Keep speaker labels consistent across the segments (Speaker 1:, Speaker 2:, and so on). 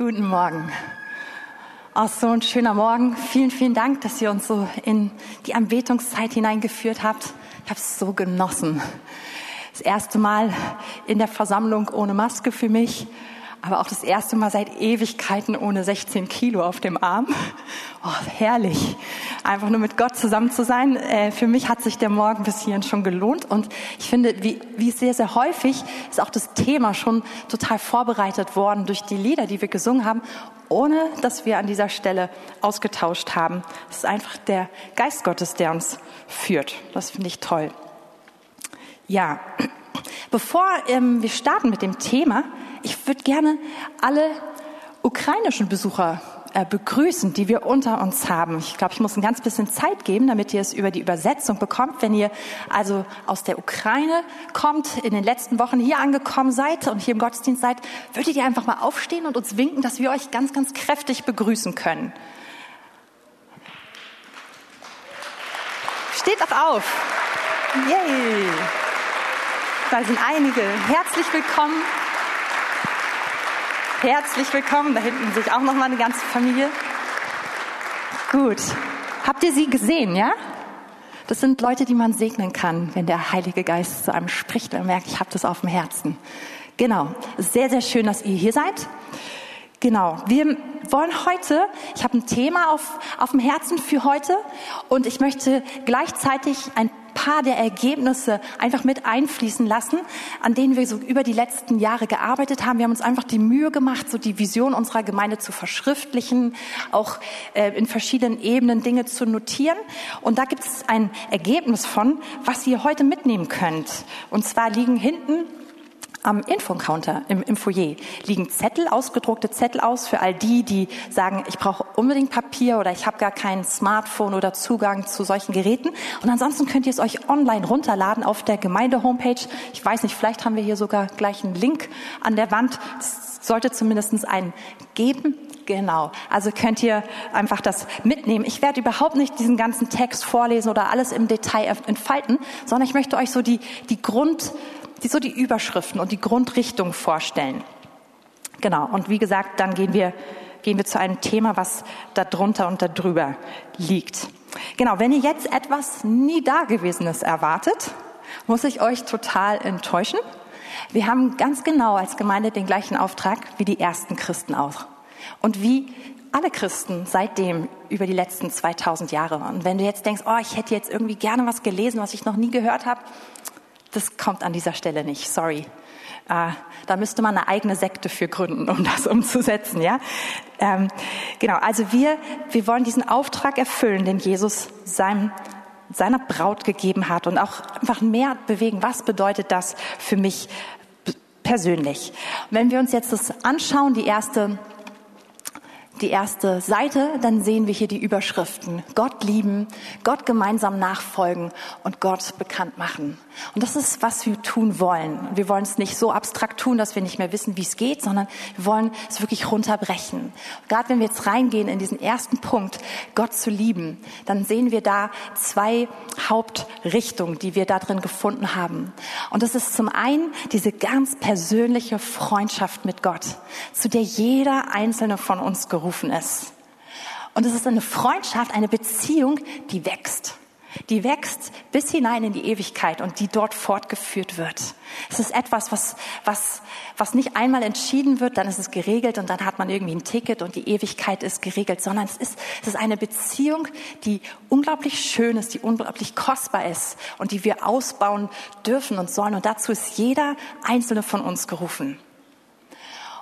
Speaker 1: Guten Morgen. Auch so ein schöner Morgen. Vielen, vielen Dank, dass ihr uns so in die Anbetungszeit hineingeführt habt. Ich habe es so genossen. Das erste Mal in der Versammlung ohne Maske für mich aber auch das erste Mal seit Ewigkeiten ohne 16 Kilo auf dem Arm. Oh, herrlich. Einfach nur mit Gott zusammen zu sein. Äh, für mich hat sich der Morgen bis hierhin schon gelohnt. Und ich finde, wie, wie sehr, sehr häufig ist auch das Thema schon total vorbereitet worden durch die Lieder, die wir gesungen haben, ohne dass wir an dieser Stelle ausgetauscht haben. Es ist einfach der Geist Gottes, der uns führt. Das finde ich toll. Ja, bevor ähm, wir starten mit dem Thema, ich würde gerne alle ukrainischen Besucher äh, begrüßen, die wir unter uns haben. Ich glaube, ich muss ein ganz bisschen Zeit geben, damit ihr es über die Übersetzung bekommt. Wenn ihr also aus der Ukraine kommt, in den letzten Wochen hier angekommen seid und hier im Gottesdienst seid, würdet ihr einfach mal aufstehen und uns winken, dass wir euch ganz, ganz kräftig begrüßen können. Steht doch auf. Yay. Da sind einige. Herzlich willkommen Herzlich willkommen. Da hinten sich auch noch mal eine ganze Familie. Gut. Habt ihr sie gesehen, ja? Das sind Leute, die man segnen kann, wenn der Heilige Geist zu einem spricht und merkt, ich habe das auf dem Herzen. Genau. Sehr, sehr schön, dass ihr hier seid. Genau. Wir wollen heute, ich habe ein Thema auf, auf dem Herzen für heute und ich möchte gleichzeitig ein paar der Ergebnisse einfach mit einfließen lassen, an denen wir so über die letzten Jahre gearbeitet haben. Wir haben uns einfach die Mühe gemacht, so die Vision unserer Gemeinde zu verschriftlichen, auch äh, in verschiedenen Ebenen Dinge zu notieren. Und da gibt es ein Ergebnis von, was ihr heute mitnehmen könnt. Und zwar liegen hinten am Infocounter im, im Foyer liegen Zettel, ausgedruckte Zettel aus für all die, die sagen, ich brauche unbedingt Papier oder ich habe gar kein Smartphone oder Zugang zu solchen Geräten. Und ansonsten könnt ihr es euch online runterladen auf der Gemeinde-Homepage. Ich weiß nicht, vielleicht haben wir hier sogar gleich einen Link an der Wand. Es sollte zumindest einen geben. Genau. Also könnt ihr einfach das mitnehmen. Ich werde überhaupt nicht diesen ganzen Text vorlesen oder alles im Detail entfalten, sondern ich möchte euch so die, die Grund, die so die Überschriften und die Grundrichtung vorstellen. Genau. Und wie gesagt, dann gehen wir, gehen wir zu einem Thema, was da drunter und da drüber liegt. Genau. Wenn ihr jetzt etwas nie Dagewesenes erwartet, muss ich euch total enttäuschen. Wir haben ganz genau als Gemeinde den gleichen Auftrag wie die ersten Christen auch. Und wie alle Christen seitdem über die letzten 2000 Jahre. Und wenn du jetzt denkst, oh, ich hätte jetzt irgendwie gerne was gelesen, was ich noch nie gehört habe, das kommt an dieser Stelle nicht, sorry. Äh, da müsste man eine eigene Sekte für gründen, um das umzusetzen, ja. Ähm, genau, also wir, wir wollen diesen Auftrag erfüllen, den Jesus seinem, seiner Braut gegeben hat und auch einfach mehr bewegen. Was bedeutet das für mich persönlich? wenn wir uns jetzt das anschauen, die erste die erste Seite, dann sehen wir hier die Überschriften. Gott lieben, Gott gemeinsam nachfolgen und Gott bekannt machen. Und das ist, was wir tun wollen. Wir wollen es nicht so abstrakt tun, dass wir nicht mehr wissen, wie es geht, sondern wir wollen es wirklich runterbrechen. Gerade wenn wir jetzt reingehen in diesen ersten Punkt, Gott zu lieben, dann sehen wir da zwei Hauptrichtungen, die wir da drin gefunden haben. Und das ist zum einen diese ganz persönliche Freundschaft mit Gott, zu der jeder einzelne von uns gerufen berufen ist. Und es ist eine Freundschaft, eine Beziehung, die wächst. Die wächst bis hinein in die Ewigkeit und die dort fortgeführt wird. Es ist etwas, was, was, was nicht einmal entschieden wird, dann ist es geregelt und dann hat man irgendwie ein Ticket und die Ewigkeit ist geregelt, sondern es ist, es ist eine Beziehung, die unglaublich schön ist, die unglaublich kostbar ist und die wir ausbauen dürfen und sollen. Und dazu ist jeder einzelne von uns gerufen.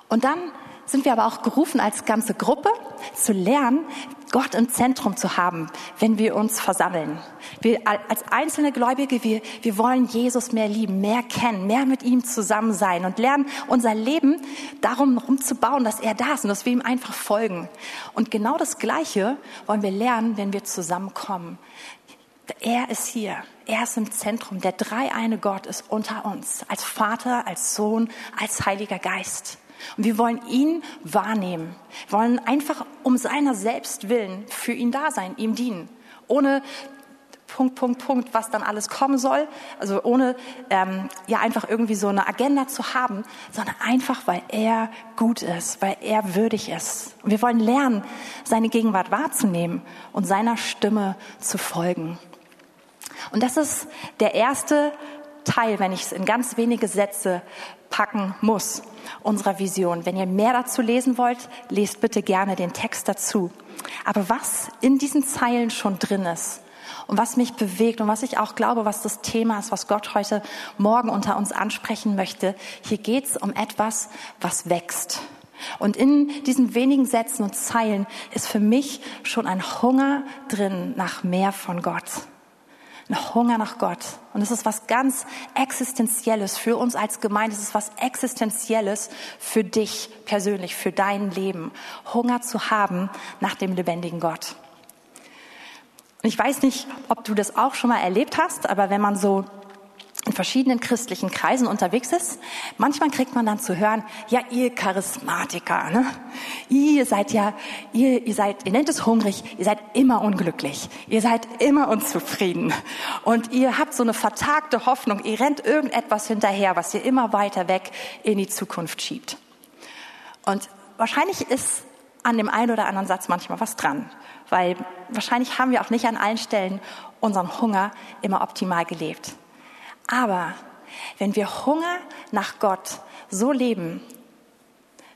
Speaker 1: Und dann sind wir aber auch gerufen, als ganze Gruppe zu lernen, Gott im Zentrum zu haben, wenn wir uns versammeln. Wir als einzelne Gläubige, wir, wir wollen Jesus mehr lieben, mehr kennen, mehr mit ihm zusammen sein und lernen, unser Leben darum rumzubauen, dass er da ist und dass wir ihm einfach folgen. Und genau das Gleiche wollen wir lernen, wenn wir zusammenkommen. Er ist hier. Er ist im Zentrum. Der dreieine Gott ist unter uns. Als Vater, als Sohn, als Heiliger Geist. Und wir wollen ihn wahrnehmen, wir wollen einfach um seiner selbst willen für ihn da sein, ihm dienen, ohne Punkt, Punkt, Punkt, was dann alles kommen soll. Also ohne ähm, ja einfach irgendwie so eine Agenda zu haben, sondern einfach, weil er gut ist, weil er würdig ist. Und wir wollen lernen, seine Gegenwart wahrzunehmen und seiner Stimme zu folgen. Und das ist der erste Teil, wenn ich es in ganz wenige Sätze packen muss, unserer Vision. Wenn ihr mehr dazu lesen wollt, lest bitte gerne den Text dazu. Aber was in diesen Zeilen schon drin ist, und was mich bewegt und was ich auch glaube, was das Thema ist, was Gott heute Morgen unter uns ansprechen möchte. Hier geht es um etwas, was wächst. Und in diesen wenigen Sätzen und Zeilen ist für mich schon ein Hunger drin nach mehr von Gott. Ein Hunger nach Gott. Und es ist was ganz Existenzielles für uns als Gemeinde. Es ist was Existenzielles für dich persönlich, für dein Leben. Hunger zu haben nach dem lebendigen Gott. Und ich weiß nicht, ob du das auch schon mal erlebt hast, aber wenn man so in verschiedenen christlichen Kreisen unterwegs ist, manchmal kriegt man dann zu hören, ja, ihr Charismatiker, ne? ihr seid ja, ihr, ihr seid, ihr nennt es hungrig, ihr seid immer unglücklich, ihr seid immer unzufrieden und ihr habt so eine vertagte Hoffnung, ihr rennt irgendetwas hinterher, was ihr immer weiter weg in die Zukunft schiebt. Und wahrscheinlich ist an dem einen oder anderen Satz manchmal was dran weil wahrscheinlich haben wir auch nicht an allen Stellen unseren Hunger immer optimal gelebt. Aber wenn wir Hunger nach Gott so leben,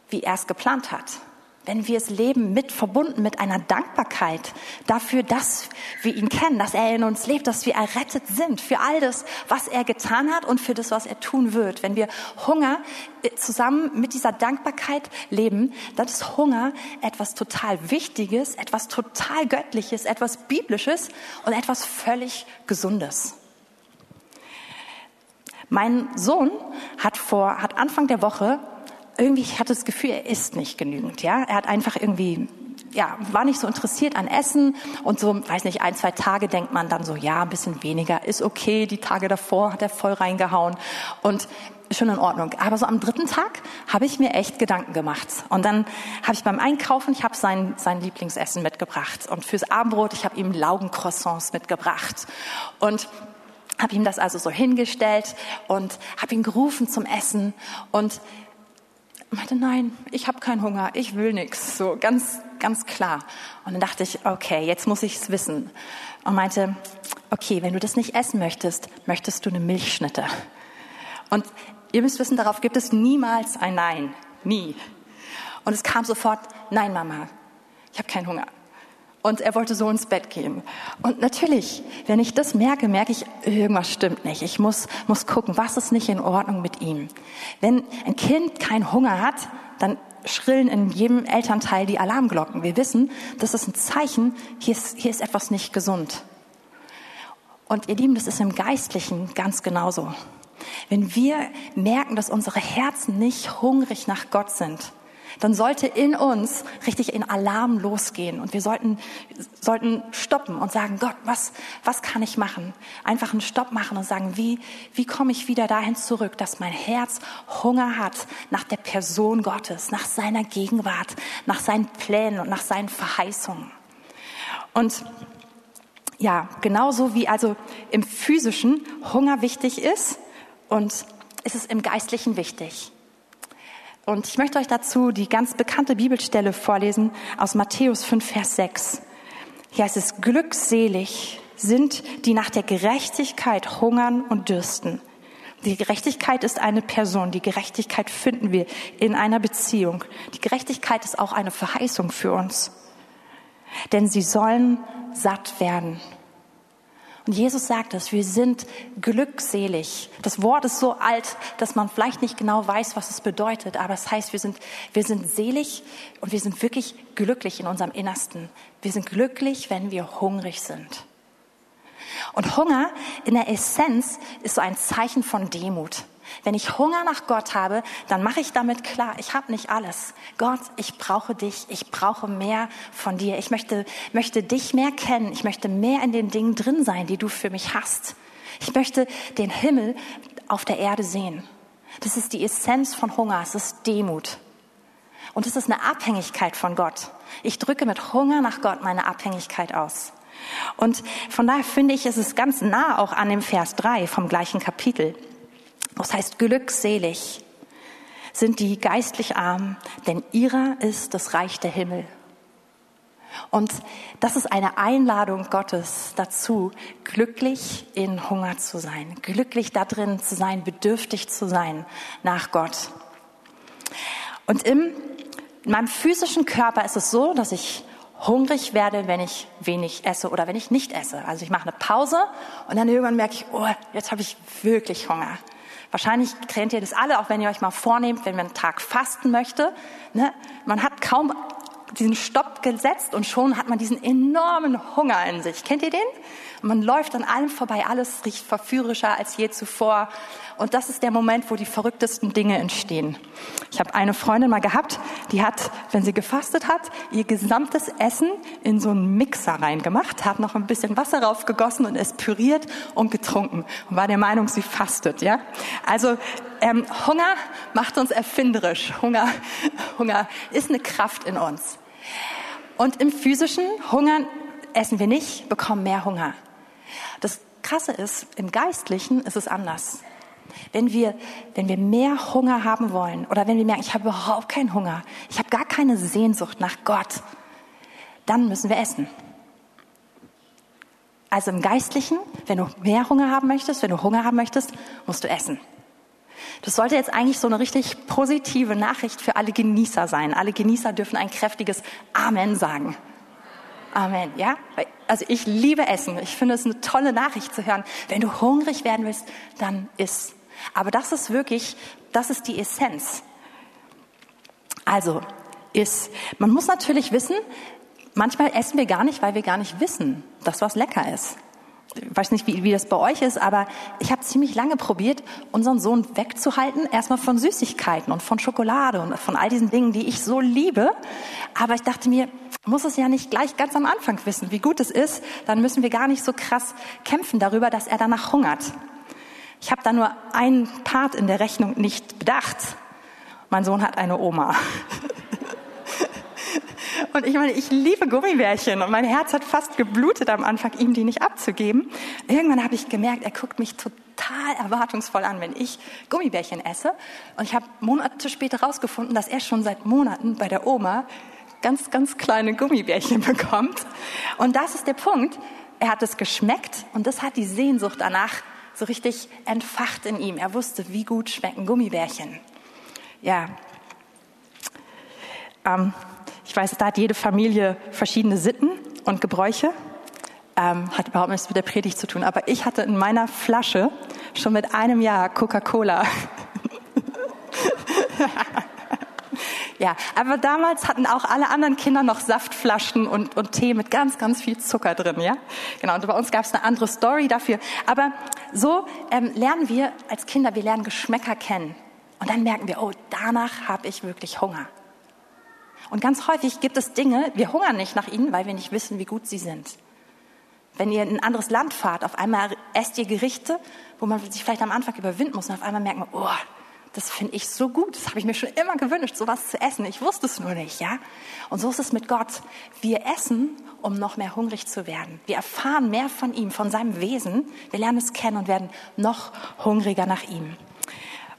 Speaker 1: wie er es geplant hat, wenn wir es leben mit verbunden mit einer Dankbarkeit dafür, dass wir ihn kennen, dass er in uns lebt, dass wir errettet sind für all das, was er getan hat und für das, was er tun wird. Wenn wir Hunger äh, zusammen mit dieser Dankbarkeit leben, dann ist Hunger etwas total Wichtiges, etwas total Göttliches, etwas Biblisches und etwas völlig Gesundes. Mein Sohn hat vor, hat Anfang der Woche irgendwie, ich hatte das Gefühl, er isst nicht genügend, ja. Er hat einfach irgendwie, ja, war nicht so interessiert an Essen und so, weiß nicht, ein, zwei Tage denkt man dann so, ja, ein bisschen weniger ist okay. Die Tage davor hat er voll reingehauen und schon in Ordnung. Aber so am dritten Tag habe ich mir echt Gedanken gemacht. Und dann habe ich beim Einkaufen, ich habe sein, sein Lieblingsessen mitgebracht. Und fürs Abendbrot, ich habe ihm Laugencroissants mitgebracht. Und habe ihm das also so hingestellt und habe ihn gerufen zum Essen. Und meinte, nein, ich habe keinen Hunger, ich will nichts. So ganz, ganz klar. Und dann dachte ich, okay, jetzt muss ich es wissen. Und meinte, okay, wenn du das nicht essen möchtest, möchtest du eine Milchschnitte. Und ihr müsst wissen, darauf gibt es niemals ein Nein. Nie. Und es kam sofort, nein, Mama, ich habe keinen Hunger und er wollte so ins Bett gehen. Und natürlich, wenn ich das merke, merke ich, irgendwas stimmt nicht. Ich muss, muss gucken, was ist nicht in Ordnung mit ihm. Wenn ein Kind keinen Hunger hat, dann schrillen in jedem Elternteil die Alarmglocken. Wir wissen, das ist ein Zeichen, hier ist, hier ist etwas nicht gesund. Und ihr Lieben, das ist im Geistlichen ganz genauso. Wenn wir merken, dass unsere Herzen nicht hungrig nach Gott sind, dann sollte in uns richtig in Alarm losgehen und wir sollten, sollten stoppen und sagen, Gott, was, was kann ich machen? Einfach einen Stopp machen und sagen, wie, wie komme ich wieder dahin zurück, dass mein Herz Hunger hat nach der Person Gottes, nach seiner Gegenwart, nach seinen Plänen und nach seinen Verheißungen. Und ja, genauso wie also im physischen Hunger wichtig ist und ist es im geistlichen wichtig. Und ich möchte euch dazu die ganz bekannte Bibelstelle vorlesen aus Matthäus 5, Vers 6. Hier heißt es, glückselig sind, die nach der Gerechtigkeit hungern und dürsten. Die Gerechtigkeit ist eine Person. Die Gerechtigkeit finden wir in einer Beziehung. Die Gerechtigkeit ist auch eine Verheißung für uns. Denn sie sollen satt werden. Und Jesus sagt es, wir sind glückselig. Das Wort ist so alt, dass man vielleicht nicht genau weiß, was es bedeutet, aber es heißt, wir sind, wir sind selig und wir sind wirklich glücklich in unserem Innersten. Wir sind glücklich, wenn wir hungrig sind. Und Hunger in der Essenz ist so ein Zeichen von Demut. Wenn ich Hunger nach Gott habe, dann mache ich damit klar, ich habe nicht alles. Gott, ich brauche dich, ich brauche mehr von dir. Ich möchte, möchte dich mehr kennen, ich möchte mehr in den Dingen drin sein, die du für mich hast. Ich möchte den Himmel auf der Erde sehen. Das ist die Essenz von Hunger, es ist Demut. Und es ist eine Abhängigkeit von Gott. Ich drücke mit Hunger nach Gott meine Abhängigkeit aus. Und von daher finde ich, ist es ganz nah auch an dem Vers 3 vom gleichen Kapitel. Das heißt, glückselig sind die geistlich Armen, denn ihrer ist das Reich der Himmel. Und das ist eine Einladung Gottes dazu, glücklich in Hunger zu sein, glücklich darin zu sein, bedürftig zu sein nach Gott. Und im, in meinem physischen Körper ist es so, dass ich hungrig werde, wenn ich wenig esse oder wenn ich nicht esse. Also ich mache eine Pause und dann irgendwann merke ich, oh, jetzt habe ich wirklich Hunger. Wahrscheinlich kennt ihr das alle, auch wenn ihr euch mal vornehmt, wenn man einen Tag fasten möchte. Ne? Man hat kaum diesen Stopp gesetzt und schon hat man diesen enormen Hunger in sich. Kennt ihr den? Und man läuft an allem vorbei, alles riecht verführerischer als je zuvor. Und das ist der Moment, wo die verrücktesten Dinge entstehen. Ich habe eine Freundin mal gehabt, die hat, wenn sie gefastet hat, ihr gesamtes Essen in so einen Mixer reingemacht, hat noch ein bisschen Wasser raufgegossen und es püriert und getrunken und war der Meinung, sie fastet. Ja, also ähm, Hunger macht uns erfinderisch. Hunger, Hunger ist eine Kraft in uns. Und im physischen Hunger essen wir nicht, bekommen mehr Hunger. Das Krasse ist, im Geistlichen ist es anders. Wenn wir, wenn wir mehr Hunger haben wollen oder wenn wir merken, ich habe überhaupt keinen Hunger, ich habe gar keine Sehnsucht nach Gott, dann müssen wir essen. Also im Geistlichen, wenn du mehr Hunger haben möchtest, wenn du Hunger haben möchtest, musst du essen. Das sollte jetzt eigentlich so eine richtig positive Nachricht für alle Genießer sein. Alle Genießer dürfen ein kräftiges Amen sagen. Amen, ja? Also ich liebe Essen. Ich finde es eine tolle Nachricht zu hören. Wenn du hungrig werden willst, dann iss. Aber das ist wirklich, das ist die Essenz. Also, iss. Man muss natürlich wissen, manchmal essen wir gar nicht, weil wir gar nicht wissen, dass was lecker ist ich weiß nicht, wie, wie das bei euch ist, aber ich habe ziemlich lange probiert, unseren Sohn wegzuhalten, erstmal von Süßigkeiten und von Schokolade und von all diesen Dingen, die ich so liebe. Aber ich dachte mir, muss es ja nicht gleich ganz am Anfang wissen, wie gut es ist, dann müssen wir gar nicht so krass kämpfen darüber, dass er danach hungert. Ich habe da nur einen Part in der Rechnung nicht bedacht. Mein Sohn hat eine Oma. Und ich meine, ich liebe Gummibärchen und mein Herz hat fast geblutet am Anfang, ihm die nicht abzugeben. Irgendwann habe ich gemerkt, er guckt mich total erwartungsvoll an, wenn ich Gummibärchen esse. Und ich habe Monate später herausgefunden, dass er schon seit Monaten bei der Oma ganz, ganz kleine Gummibärchen bekommt. Und das ist der Punkt. Er hat es geschmeckt und das hat die Sehnsucht danach so richtig entfacht in ihm. Er wusste, wie gut schmecken Gummibärchen. Ja. Ähm, ich weiß, da hat jede Familie verschiedene Sitten und Gebräuche. Ähm, hat überhaupt nichts mit der Predigt zu tun. Aber ich hatte in meiner Flasche schon mit einem Jahr Coca-Cola. ja, aber damals hatten auch alle anderen Kinder noch Saftflaschen und, und Tee mit ganz, ganz viel Zucker drin, ja? Genau, und bei uns gab es eine andere Story dafür. Aber so ähm, lernen wir als Kinder, wir lernen Geschmäcker kennen. Und dann merken wir, oh, danach habe ich wirklich Hunger. Und ganz häufig gibt es Dinge, wir hungern nicht nach ihnen, weil wir nicht wissen, wie gut sie sind. Wenn ihr in ein anderes Land fahrt, auf einmal esst ihr Gerichte, wo man sich vielleicht am Anfang überwinden muss und auf einmal merkt man, oh, das finde ich so gut, das habe ich mir schon immer gewünscht, sowas zu essen. Ich wusste es nur nicht, ja? Und so ist es mit Gott. Wir essen, um noch mehr hungrig zu werden. Wir erfahren mehr von ihm, von seinem Wesen. Wir lernen es kennen und werden noch hungriger nach ihm.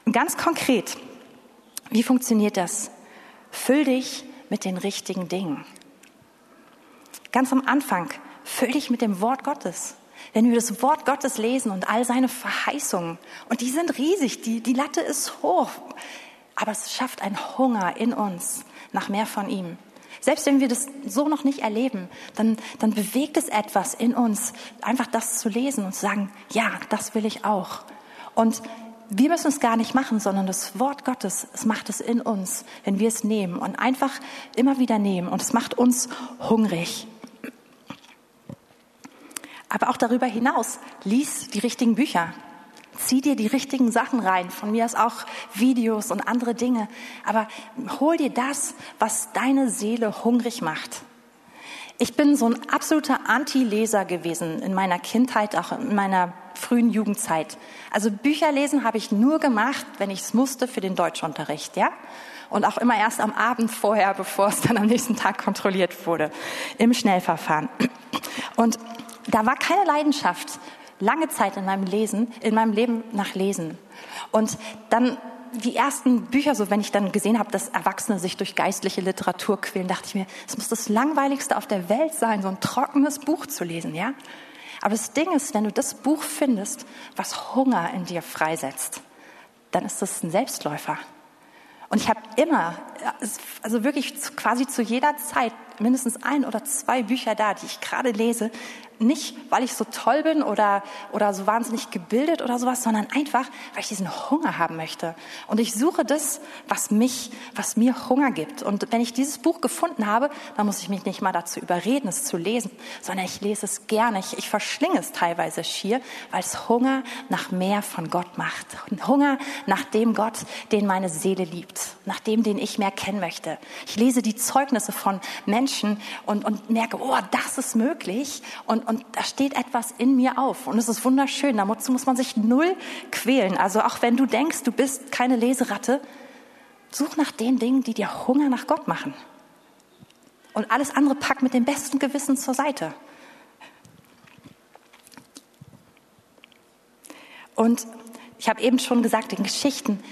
Speaker 1: Und ganz konkret, wie funktioniert das? Füll dich mit den richtigen Dingen. Ganz am Anfang, füll dich mit dem Wort Gottes. Wenn wir das Wort Gottes lesen und all seine Verheißungen, und die sind riesig, die, die Latte ist hoch, aber es schafft einen Hunger in uns nach mehr von ihm. Selbst wenn wir das so noch nicht erleben, dann, dann bewegt es etwas in uns, einfach das zu lesen und zu sagen, ja, das will ich auch. Und wir müssen es gar nicht machen, sondern das Wort Gottes, es macht es in uns, wenn wir es nehmen und einfach immer wieder nehmen. Und es macht uns hungrig. Aber auch darüber hinaus, lies die richtigen Bücher. Zieh dir die richtigen Sachen rein. Von mir aus auch Videos und andere Dinge. Aber hol dir das, was deine Seele hungrig macht. Ich bin so ein absoluter Anti-Leser gewesen in meiner Kindheit, auch in meiner frühen Jugendzeit. Also Bücher lesen habe ich nur gemacht, wenn ich es musste für den Deutschunterricht, ja? Und auch immer erst am Abend vorher, bevor es dann am nächsten Tag kontrolliert wurde, im Schnellverfahren. Und da war keine Leidenschaft lange Zeit in meinem Lesen, in meinem Leben nach Lesen. Und dann die ersten Bücher, so wenn ich dann gesehen habe, dass Erwachsene sich durch geistliche Literatur quälen, dachte ich mir, es muss das langweiligste auf der Welt sein, so ein trockenes Buch zu lesen, ja? Aber das Ding ist, wenn du das Buch findest, was Hunger in dir freisetzt, dann ist das ein Selbstläufer. Und ich habe immer, also wirklich quasi zu jeder Zeit mindestens ein oder zwei Bücher da, die ich gerade lese, nicht, weil ich so toll bin oder, oder so wahnsinnig gebildet oder sowas, sondern einfach, weil ich diesen Hunger haben möchte. Und ich suche das, was mich, was mir Hunger gibt. Und wenn ich dieses Buch gefunden habe, dann muss ich mich nicht mal dazu überreden, es zu lesen, sondern ich lese es gerne. Ich, ich verschlinge es teilweise schier, weil es Hunger nach mehr von Gott macht. Hunger nach dem Gott, den meine Seele liebt, nach dem, den ich mehr kennen möchte. Ich lese die Zeugnisse von Menschen und, und merke, oh, das ist möglich. Und, und da steht etwas in mir auf. Und es ist wunderschön. Dazu muss man sich null quälen. Also auch wenn du denkst, du bist keine Leseratte, such nach den Dingen, die dir Hunger nach Gott machen. Und alles andere pack mit dem besten Gewissen zur Seite. Und ich habe eben schon gesagt, in Geschichten,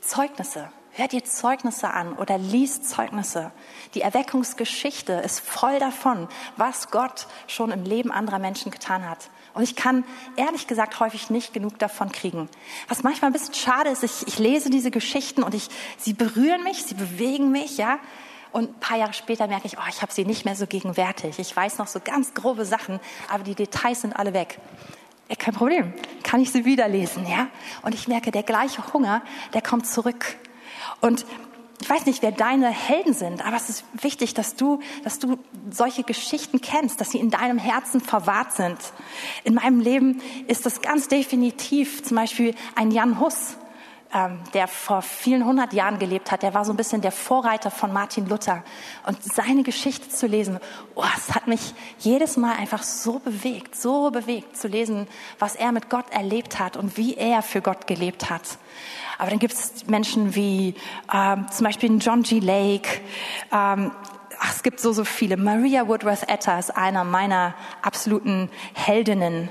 Speaker 1: Zeugnisse, Hör dir Zeugnisse an oder lies Zeugnisse. Die Erweckungsgeschichte ist voll davon, was Gott schon im Leben anderer Menschen getan hat. Und ich kann ehrlich gesagt häufig nicht genug davon kriegen. Was manchmal ein bisschen schade ist, ich, ich lese diese Geschichten und ich, sie berühren mich, sie bewegen mich, ja. Und ein paar Jahre später merke ich, oh, ich habe sie nicht mehr so gegenwärtig. Ich weiß noch so ganz grobe Sachen, aber die Details sind alle weg. Kein Problem, kann ich sie wieder lesen, ja. Und ich merke, der gleiche Hunger, der kommt zurück. Und ich weiß nicht, wer deine Helden sind, aber es ist wichtig, dass du, dass du solche Geschichten kennst, dass sie in deinem Herzen verwahrt sind. In meinem Leben ist das ganz definitiv zum Beispiel ein Jan Hus, ähm, der vor vielen hundert Jahren gelebt hat. Der war so ein bisschen der Vorreiter von Martin Luther. Und seine Geschichte zu lesen, oh, es hat mich jedes Mal einfach so bewegt, so bewegt zu lesen, was er mit Gott erlebt hat und wie er für Gott gelebt hat. Aber dann gibt es Menschen wie ähm, zum Beispiel John G. Lake. Ähm, ach, es gibt so, so viele. Maria Woodworth Etta ist einer meiner absoluten Heldinnen.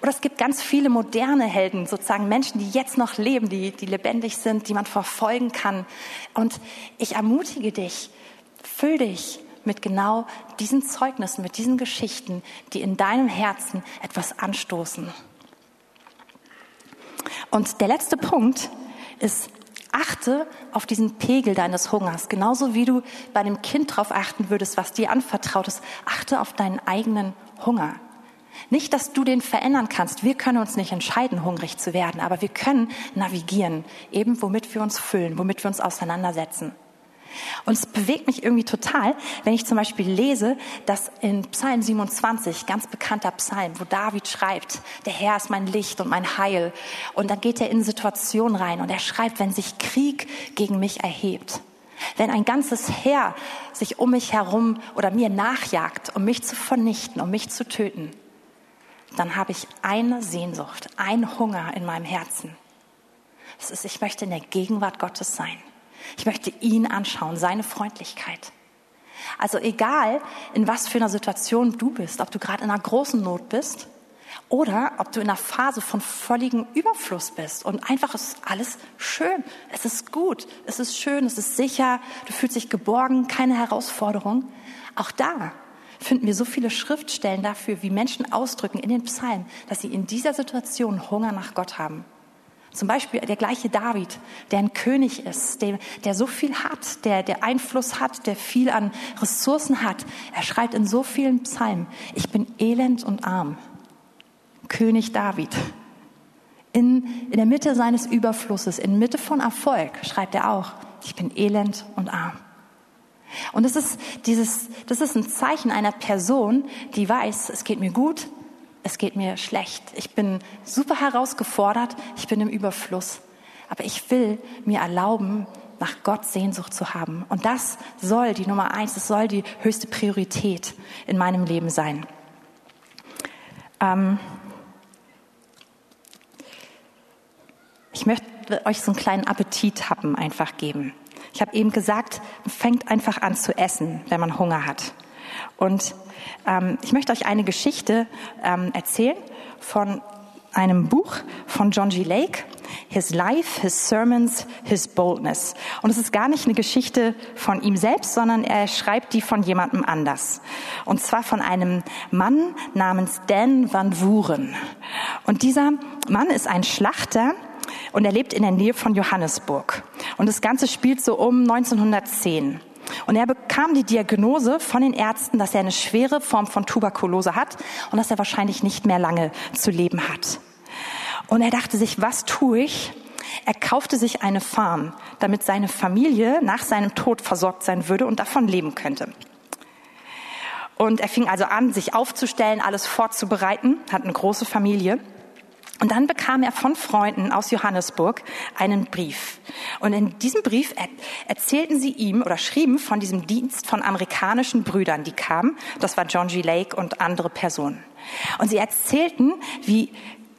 Speaker 1: Oder es gibt ganz viele moderne Helden, sozusagen Menschen, die jetzt noch leben, die, die lebendig sind, die man verfolgen kann. Und ich ermutige dich, füll dich mit genau diesen Zeugnissen, mit diesen Geschichten, die in deinem Herzen etwas anstoßen. Und der letzte Punkt ist, achte auf diesen Pegel deines Hungers, genauso wie du bei einem Kind darauf achten würdest, was dir anvertraut ist. Achte auf deinen eigenen Hunger. Nicht, dass du den verändern kannst. Wir können uns nicht entscheiden, hungrig zu werden, aber wir können navigieren, eben womit wir uns füllen, womit wir uns auseinandersetzen. Und es bewegt mich irgendwie total, wenn ich zum Beispiel lese, dass in Psalm 27, ganz bekannter Psalm, wo David schreibt, der Herr ist mein Licht und mein Heil. Und dann geht er in Situationen rein und er schreibt, wenn sich Krieg gegen mich erhebt, wenn ein ganzes Heer sich um mich herum oder mir nachjagt, um mich zu vernichten, um mich zu töten, dann habe ich eine Sehnsucht, ein Hunger in meinem Herzen. Das ist, ich möchte in der Gegenwart Gottes sein. Ich möchte ihn anschauen, seine Freundlichkeit. Also egal, in was für einer Situation du bist, ob du gerade in einer großen Not bist oder ob du in einer Phase von völligem Überfluss bist und einfach ist alles schön, es ist gut, es ist schön, es ist sicher, du fühlst dich geborgen, keine Herausforderung. Auch da finden wir so viele Schriftstellen dafür, wie Menschen ausdrücken in den Psalmen, dass sie in dieser Situation Hunger nach Gott haben. Zum Beispiel der gleiche David, der ein König ist, der, der so viel hat, der, der Einfluss hat, der viel an Ressourcen hat. Er schreibt in so vielen Psalmen, ich bin elend und arm. König David. In, in der Mitte seines Überflusses, in Mitte von Erfolg, schreibt er auch, ich bin elend und arm. Und das ist dieses, das ist ein Zeichen einer Person, die weiß, es geht mir gut, es geht mir schlecht, ich bin super herausgefordert, ich bin im Überfluss. Aber ich will mir erlauben, nach Gott Sehnsucht zu haben. Und das soll die Nummer eins, das soll die höchste Priorität in meinem Leben sein. Ähm ich möchte euch so einen kleinen Appetit haben einfach geben. Ich habe eben gesagt, fängt einfach an zu essen, wenn man Hunger hat. Und ähm, ich möchte euch eine Geschichte ähm, erzählen von einem Buch von John G. Lake, His Life, His Sermons, His Boldness. Und es ist gar nicht eine Geschichte von ihm selbst, sondern er schreibt die von jemandem anders. Und zwar von einem Mann namens Dan Van Wuren. Und dieser Mann ist ein Schlachter, und er lebt in der Nähe von Johannesburg. Und das Ganze spielt so um 1910. Und er bekam die Diagnose von den Ärzten, dass er eine schwere Form von Tuberkulose hat und dass er wahrscheinlich nicht mehr lange zu leben hat. Und er dachte sich, was tue ich? Er kaufte sich eine Farm, damit seine Familie nach seinem Tod versorgt sein würde und davon leben könnte. Und er fing also an, sich aufzustellen, alles vorzubereiten, hat eine große Familie. Und dann bekam er von Freunden aus Johannesburg einen Brief. Und in diesem Brief erzählten sie ihm oder schrieben von diesem Dienst von amerikanischen Brüdern, die kamen. Das war John G. Lake und andere Personen. Und sie erzählten, wie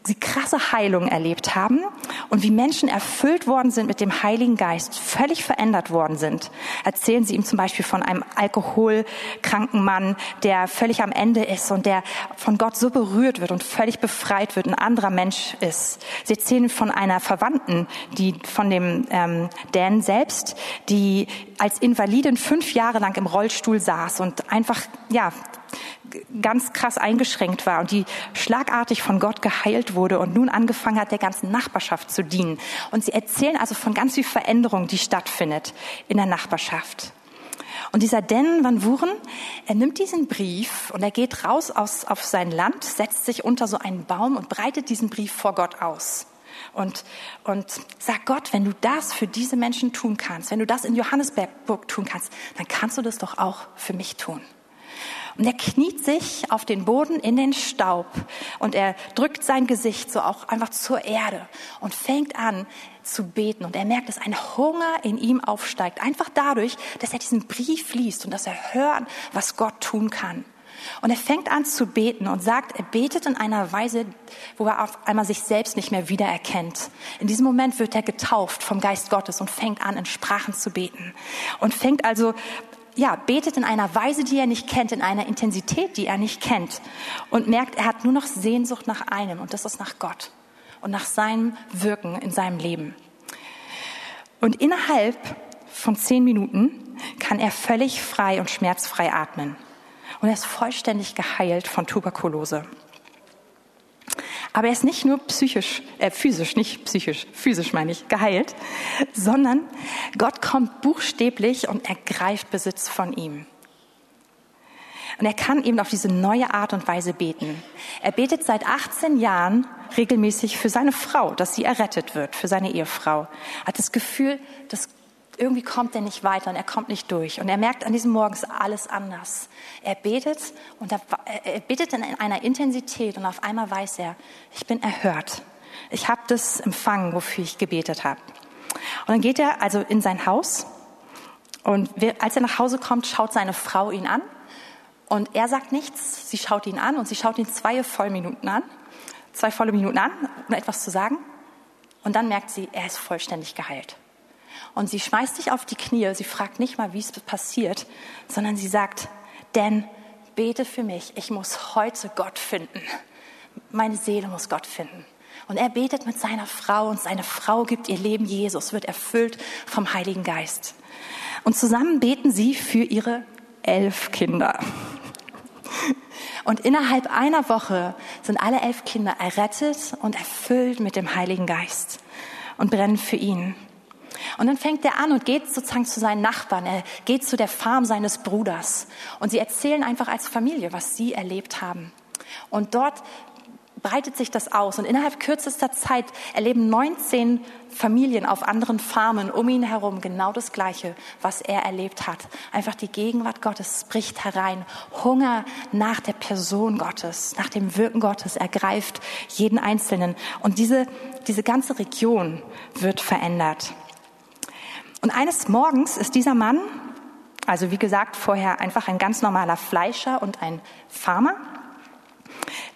Speaker 1: sie krasse Heilung erlebt haben und wie Menschen erfüllt worden sind mit dem Heiligen Geist, völlig verändert worden sind. Erzählen sie ihm zum Beispiel von einem alkoholkranken Mann, der völlig am Ende ist und der von Gott so berührt wird und völlig befreit wird, ein anderer Mensch ist. Sie erzählen von einer Verwandten, die von dem ähm, Dan selbst, die als Invalidin fünf Jahre lang im Rollstuhl saß und einfach ja ganz krass eingeschränkt war und die schlagartig von Gott geheilt wurde und nun angefangen hat, der ganzen Nachbarschaft zu dienen. Und sie erzählen also von ganz viel Veränderung, die stattfindet in der Nachbarschaft. Und dieser Den van Wuren, er nimmt diesen Brief und er geht raus aus, auf sein Land, setzt sich unter so einen Baum und breitet diesen Brief vor Gott aus. Und, und sag Gott, wenn du das für diese Menschen tun kannst, wenn du das in Johannesburg tun kannst, dann kannst du das doch auch für mich tun. Und er kniet sich auf den Boden in den Staub und er drückt sein Gesicht so auch einfach zur Erde und fängt an zu beten. Und er merkt, dass ein Hunger in ihm aufsteigt. Einfach dadurch, dass er diesen Brief liest und dass er hört, was Gott tun kann. Und er fängt an zu beten und sagt, er betet in einer Weise, wo er auf einmal sich selbst nicht mehr wiedererkennt. In diesem Moment wird er getauft vom Geist Gottes und fängt an, in Sprachen zu beten. Und fängt also ja, betet in einer Weise, die er nicht kennt, in einer Intensität, die er nicht kennt und merkt, er hat nur noch Sehnsucht nach einem und das ist nach Gott und nach seinem Wirken in seinem Leben. Und innerhalb von zehn Minuten kann er völlig frei und schmerzfrei atmen. Und er ist vollständig geheilt von Tuberkulose. Aber er ist nicht nur psychisch, äh, physisch, nicht psychisch, physisch meine ich, geheilt, sondern Gott kommt buchstäblich und ergreift Besitz von ihm. Und er kann eben auf diese neue Art und Weise beten. Er betet seit 18 Jahren regelmäßig für seine Frau, dass sie errettet wird, für seine Ehefrau. Hat das Gefühl, dass irgendwie kommt er nicht weiter und er kommt nicht durch. Und er merkt an diesem Morgen ist alles anders. Er betet und er, er betet in einer Intensität und auf einmal weiß er, ich bin erhört. Ich habe das empfangen, wofür ich gebetet habe. Und dann geht er also in sein Haus und als er nach Hause kommt, schaut seine Frau ihn an und er sagt nichts. Sie schaut ihn an und sie schaut ihn zwei volle Minuten an, zwei volle Minuten an, um etwas zu sagen. Und dann merkt sie, er ist vollständig geheilt. Und sie schmeißt sich auf die Knie. Sie fragt nicht mal, wie es passiert, sondern sie sagt, denn bete für mich. Ich muss heute Gott finden. Meine Seele muss Gott finden. Und er betet mit seiner Frau und seine Frau gibt ihr Leben Jesus, wird erfüllt vom Heiligen Geist. Und zusammen beten sie für ihre elf Kinder. Und innerhalb einer Woche sind alle elf Kinder errettet und erfüllt mit dem Heiligen Geist und brennen für ihn. Und dann fängt er an und geht sozusagen zu seinen Nachbarn. Er geht zu der Farm seines Bruders. Und sie erzählen einfach als Familie, was sie erlebt haben. Und dort breitet sich das aus. Und innerhalb kürzester Zeit erleben 19 Familien auf anderen Farmen um ihn herum genau das Gleiche, was er erlebt hat. Einfach die Gegenwart Gottes bricht herein. Hunger nach der Person Gottes, nach dem Wirken Gottes ergreift jeden Einzelnen. Und diese, diese ganze Region wird verändert. Und eines Morgens ist dieser Mann, also wie gesagt, vorher einfach ein ganz normaler Fleischer und ein Farmer,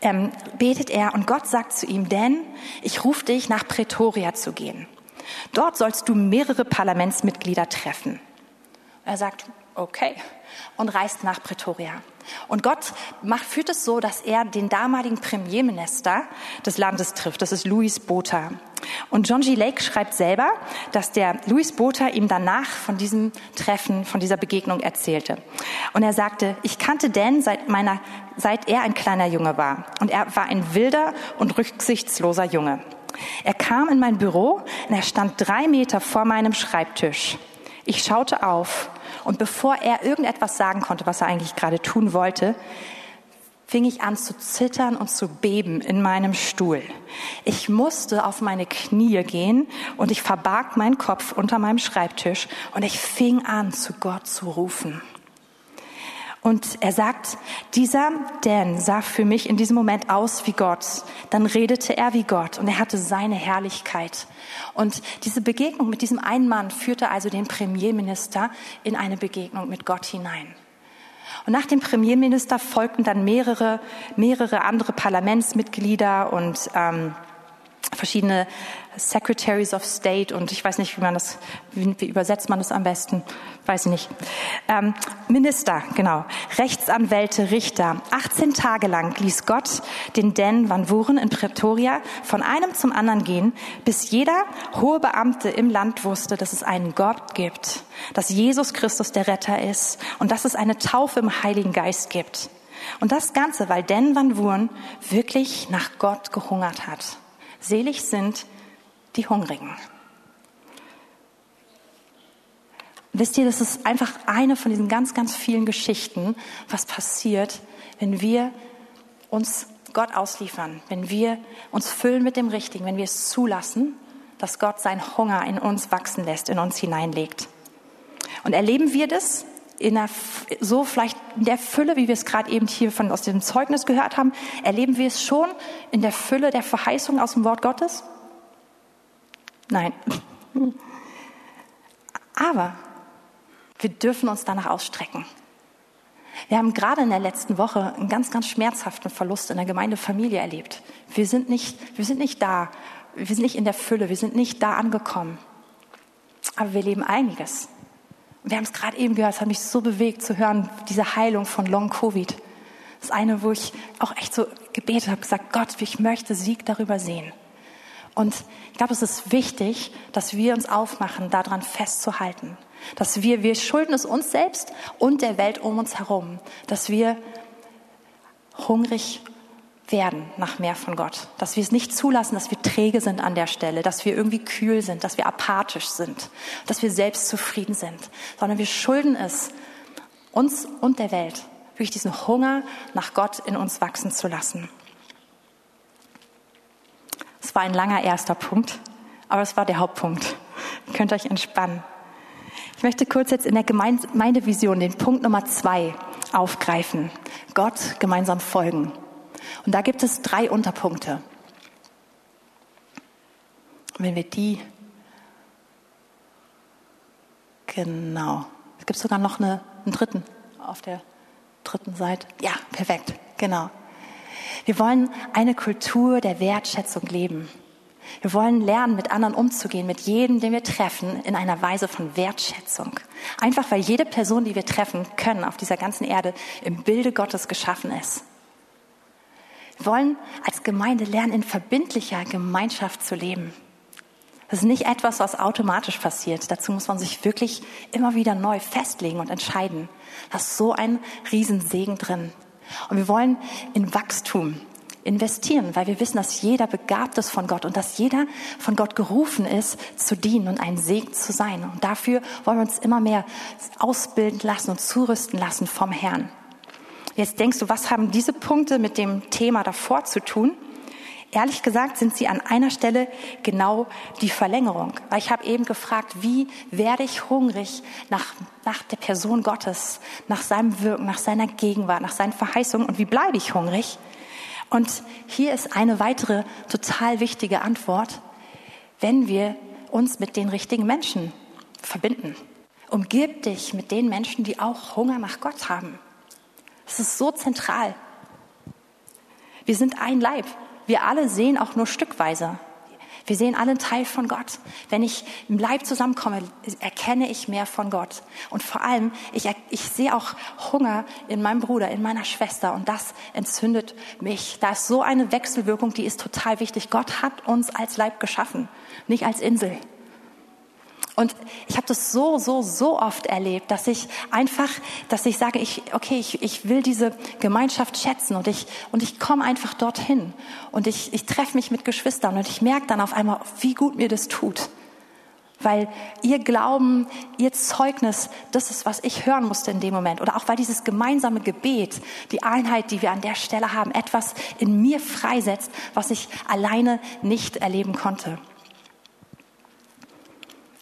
Speaker 1: ähm, betet er und Gott sagt zu ihm, denn ich rufe dich nach Pretoria zu gehen. Dort sollst du mehrere Parlamentsmitglieder treffen. Er sagt, okay, und reist nach Pretoria. Und Gott macht, führt es so, dass er den damaligen Premierminister des Landes trifft. Das ist Louis Botha. Und John G. Lake schreibt selber, dass der Louis Botha ihm danach von diesem Treffen, von dieser Begegnung erzählte. Und er sagte, ich kannte Dan seit meiner, seit er ein kleiner Junge war. Und er war ein wilder und rücksichtsloser Junge. Er kam in mein Büro und er stand drei Meter vor meinem Schreibtisch. Ich schaute auf und bevor er irgendetwas sagen konnte, was er eigentlich gerade tun wollte, fing ich an zu zittern und zu beben in meinem Stuhl. Ich musste auf meine Knie gehen und ich verbarg meinen Kopf unter meinem Schreibtisch und ich fing an, zu Gott zu rufen. Und er sagt, dieser Dan sah für mich in diesem Moment aus wie Gott. Dann redete er wie Gott und er hatte seine Herrlichkeit. Und diese Begegnung mit diesem einen Mann führte also den Premierminister in eine Begegnung mit Gott hinein. Und nach dem Premierminister folgten dann mehrere, mehrere andere Parlamentsmitglieder und ähm, verschiedene Secretaries of State und ich weiß nicht, wie man das, wie, wie übersetzt man das am besten, weiß ich nicht. Ähm, Minister, genau, Rechtsanwälte, Richter. 18 Tage lang ließ Gott den Dan Van Wuren in Pretoria von einem zum anderen gehen, bis jeder hohe Beamte im Land wusste, dass es einen Gott gibt, dass Jesus Christus der Retter ist und dass es eine Taufe im Heiligen Geist gibt. Und das Ganze, weil Dan Van Wuren wirklich nach Gott gehungert hat. Selig sind die Hungrigen. Wisst ihr, das ist einfach eine von diesen ganz, ganz vielen Geschichten, was passiert, wenn wir uns Gott ausliefern, wenn wir uns füllen mit dem Richtigen, wenn wir es zulassen, dass Gott seinen Hunger in uns wachsen lässt, in uns hineinlegt. Und erleben wir das in der, so vielleicht in der Fülle, wie wir es gerade eben hier von, aus dem Zeugnis gehört haben, erleben wir es schon in der Fülle der Verheißung aus dem Wort Gottes? Nein. Aber wir dürfen uns danach ausstrecken. Wir haben gerade in der letzten Woche einen ganz, ganz schmerzhaften Verlust in der Gemeindefamilie erlebt. Wir sind nicht, wir sind nicht da. Wir sind nicht in der Fülle. Wir sind nicht da angekommen. Aber wir leben einiges wir haben es gerade eben gehört, es hat mich so bewegt zu hören, diese Heilung von Long Covid. Das eine, wo ich auch echt so gebetet habe, gesagt, Gott, ich möchte Sieg darüber sehen. Und ich glaube, es ist wichtig, dass wir uns aufmachen, daran festzuhalten. Dass wir, wir schulden es uns selbst und der Welt um uns herum, dass wir hungrig werden nach mehr von Gott. Dass wir es nicht zulassen, dass wir träge sind an der Stelle, dass wir irgendwie kühl sind, dass wir apathisch sind, dass wir selbst zufrieden sind, sondern wir schulden es uns und der Welt, wirklich diesen Hunger nach Gott in uns wachsen zu lassen. Es war ein langer erster Punkt, aber es war der Hauptpunkt. Ihr könnt euch entspannen. Ich möchte kurz jetzt in der Gemeindevision den Punkt Nummer zwei aufgreifen. Gott gemeinsam folgen. Und da gibt es drei Unterpunkte. Wenn wir die, genau, es gibt sogar noch eine, einen dritten auf der dritten Seite. Ja, perfekt, genau. Wir wollen eine Kultur der Wertschätzung leben. Wir wollen lernen, mit anderen umzugehen, mit jedem, den wir treffen, in einer Weise von Wertschätzung. Einfach weil jede Person, die wir treffen können auf dieser ganzen Erde, im Bilde Gottes geschaffen ist. Wir wollen als Gemeinde lernen, in verbindlicher Gemeinschaft zu leben. Das ist nicht etwas, was automatisch passiert. Dazu muss man sich wirklich immer wieder neu festlegen und entscheiden. Da ist so ein Riesensegen drin. Und wir wollen in Wachstum investieren, weil wir wissen, dass jeder begabt ist von Gott und dass jeder von Gott gerufen ist, zu dienen und ein Segen zu sein. Und dafür wollen wir uns immer mehr ausbilden lassen und zurüsten lassen vom Herrn. Jetzt denkst du, was haben diese Punkte mit dem Thema davor zu tun? Ehrlich gesagt sind sie an einer Stelle genau die Verlängerung. Weil ich habe eben gefragt, wie werde ich hungrig nach, nach der Person Gottes, nach seinem Wirken, nach seiner Gegenwart, nach seinen Verheißungen und wie bleibe ich hungrig? Und hier ist eine weitere total wichtige Antwort, wenn wir uns mit den richtigen Menschen verbinden. Umgib dich mit den Menschen, die auch Hunger nach Gott haben. Es ist so zentral. Wir sind ein Leib. Wir alle sehen auch nur stückweise. Wir sehen alle einen Teil von Gott. Wenn ich im Leib zusammenkomme, erkenne ich mehr von Gott. Und vor allem, ich, ich sehe auch Hunger in meinem Bruder, in meiner Schwester und das entzündet mich. Da ist so eine Wechselwirkung, die ist total wichtig. Gott hat uns als Leib geschaffen, nicht als Insel. Und ich habe das so, so, so oft erlebt, dass ich einfach, dass ich sage, ich, okay, ich, ich will diese Gemeinschaft schätzen und ich, und ich komme einfach dorthin und ich, ich treffe mich mit Geschwistern und ich merke dann auf einmal, wie gut mir das tut. Weil ihr Glauben, ihr Zeugnis, das ist, was ich hören musste in dem Moment. Oder auch weil dieses gemeinsame Gebet, die Einheit, die wir an der Stelle haben, etwas in mir freisetzt, was ich alleine nicht erleben konnte